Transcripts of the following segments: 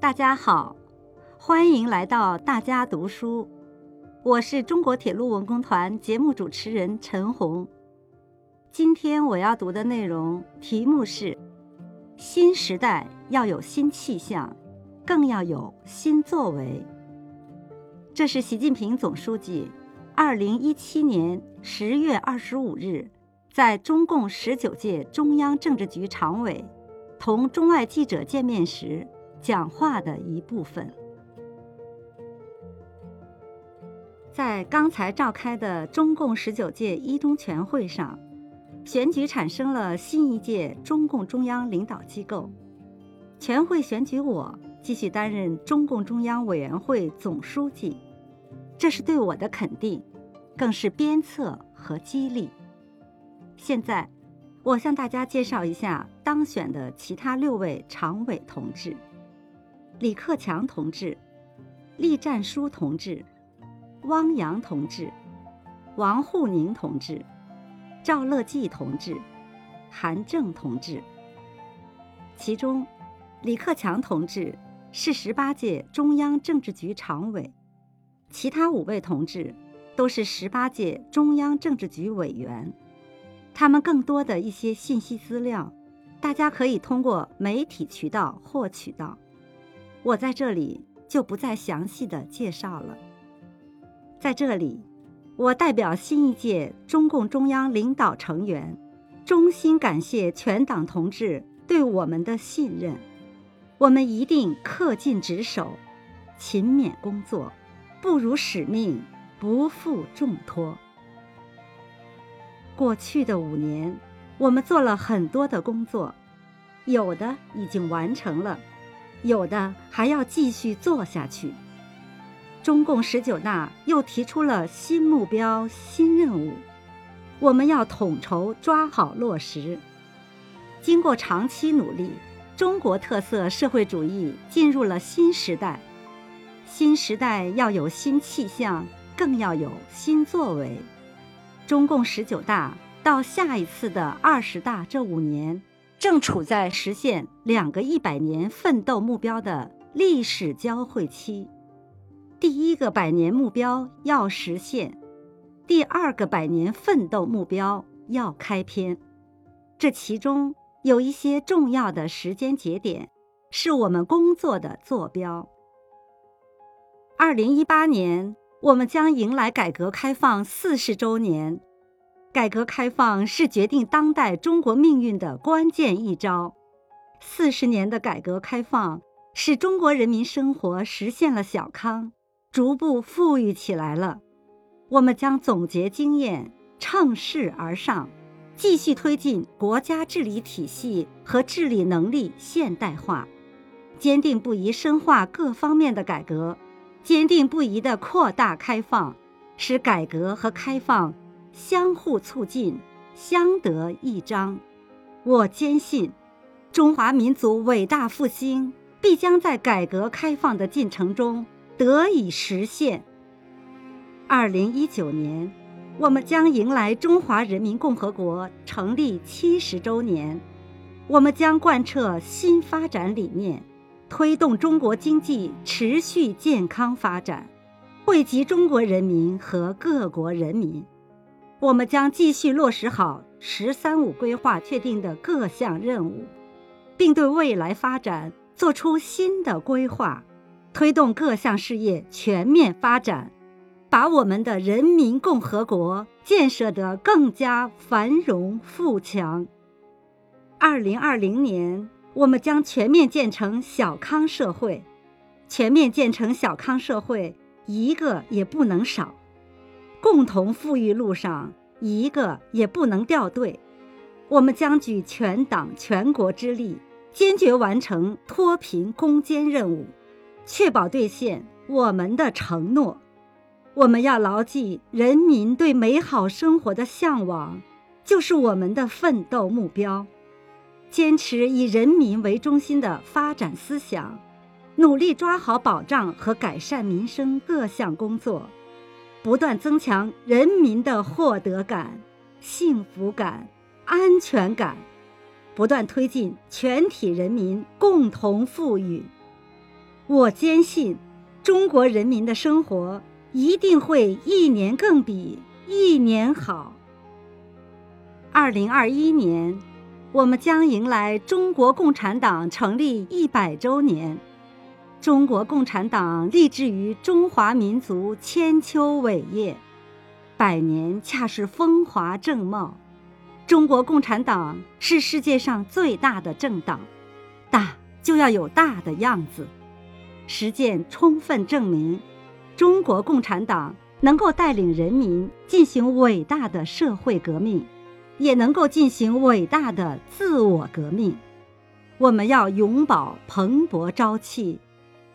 大家好，欢迎来到大家读书。我是中国铁路文工团节目主持人陈红。今天我要读的内容题目是：新时代要有新气象，更要有新作为。这是习近平总书记二零一七年十月二十五日在中共十九届中央政治局常委同中外记者见面时。讲话的一部分，在刚才召开的中共十九届一中全会上，选举产生了新一届中共中央领导机构。全会选举我继续担任中共中央委员会总书记，这是对我的肯定，更是鞭策和激励。现在，我向大家介绍一下当选的其他六位常委同志。李克强同志、栗战书同志、汪洋同志、王沪宁同志、赵乐际同志、韩正同志。其中，李克强同志是十八届中央政治局常委，其他五位同志都是十八届中央政治局委员。他们更多的一些信息资料，大家可以通过媒体渠道获取到。我在这里就不再详细的介绍了。在这里，我代表新一届中共中央领导成员，衷心感谢全党同志对我们的信任。我们一定恪尽职守，勤勉工作，不辱使命，不负重托。过去的五年，我们做了很多的工作，有的已经完成了。有的还要继续做下去。中共十九大又提出了新目标、新任务，我们要统筹抓好落实。经过长期努力，中国特色社会主义进入了新时代。新时代要有新气象，更要有新作为。中共十九大到下一次的二十大这五年。正处在实现两个一百年奋斗目标的历史交汇期，第一个百年目标要实现，第二个百年奋斗目标要开篇。这其中有一些重要的时间节点，是我们工作的坐标。二零一八年，我们将迎来改革开放四十周年。改革开放是决定当代中国命运的关键一招。四十年的改革开放，使中国人民生活实现了小康，逐步富裕起来了。我们将总结经验，乘势而上，继续推进国家治理体系和治理能力现代化，坚定不移深化各方面的改革，坚定不移地扩大开放，使改革和开放。相互促进，相得益彰。我坚信，中华民族伟大复兴必将在改革开放的进程中得以实现。二零一九年，我们将迎来中华人民共和国成立七十周年。我们将贯彻新发展理念，推动中国经济持续健康发展，惠及中国人民和各国人民。我们将继续落实好“十三五”规划确定的各项任务，并对未来发展做出新的规划，推动各项事业全面发展，把我们的人民共和国建设得更加繁荣富强。二零二零年，我们将全面建成小康社会，全面建成小康社会，一个也不能少。共同富裕路上，一个也不能掉队。我们将举全党全国之力，坚决完成脱贫攻坚任务，确保兑现我们的承诺。我们要牢记人民对美好生活的向往，就是我们的奋斗目标。坚持以人民为中心的发展思想，努力抓好保障和改善民生各项工作。不断增强人民的获得感、幸福感、安全感，不断推进全体人民共同富裕。我坚信，中国人民的生活一定会一年更比一年好。二零二一年，我们将迎来中国共产党成立一百周年。中国共产党立志于中华民族千秋伟业，百年恰是风华正茂。中国共产党是世界上最大的政党，大就要有大的样子。实践充分证明，中国共产党能够带领人民进行伟大的社会革命。也能够进行伟大的自我革命。我们要永葆蓬勃朝气，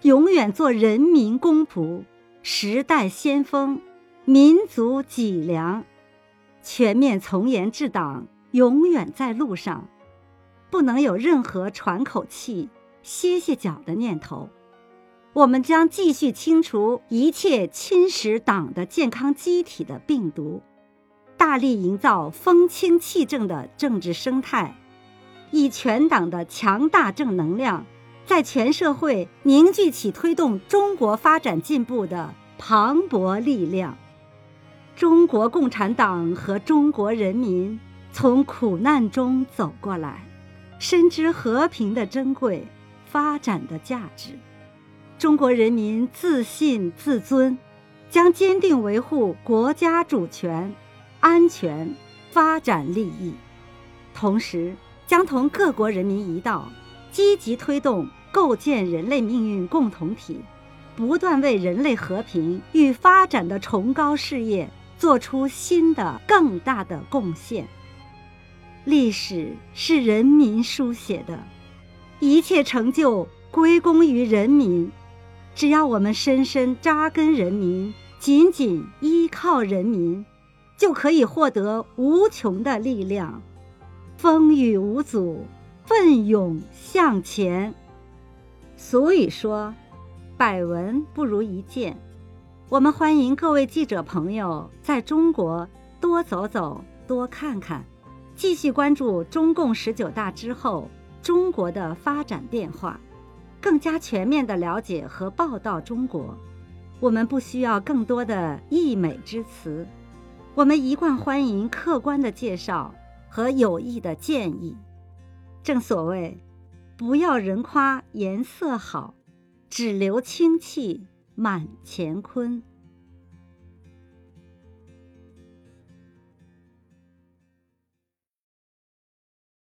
永远做人民公仆、时代先锋、民族脊梁。全面从严治党永远在路上，不能有任何喘口气、歇歇脚的念头。我们将继续清除一切侵蚀党的健康机体的病毒。大力营造风清气正的政治生态，以全党的强大正能量，在全社会凝聚起推动中国发展进步的磅礴力量。中国共产党和中国人民从苦难中走过来，深知和平的珍贵，发展的价值。中国人民自信自尊，将坚定维护国家主权。安全、发展利益，同时将同各国人民一道，积极推动构建人类命运共同体，不断为人类和平与发展的崇高事业做出新的、更大的贡献。历史是人民书写的，一切成就归功于人民。只要我们深深扎根人民，紧紧依靠人民。就可以获得无穷的力量，风雨无阻，奋勇向前。俗语说：“百闻不如一见。”我们欢迎各位记者朋友在中国多走走、多看看，继续关注中共十九大之后中国的发展变化，更加全面的了解和报道中国。我们不需要更多的溢美之词。我们一贯欢迎客观的介绍和有益的建议。正所谓，不要人夸颜色好，只留清气满乾坤。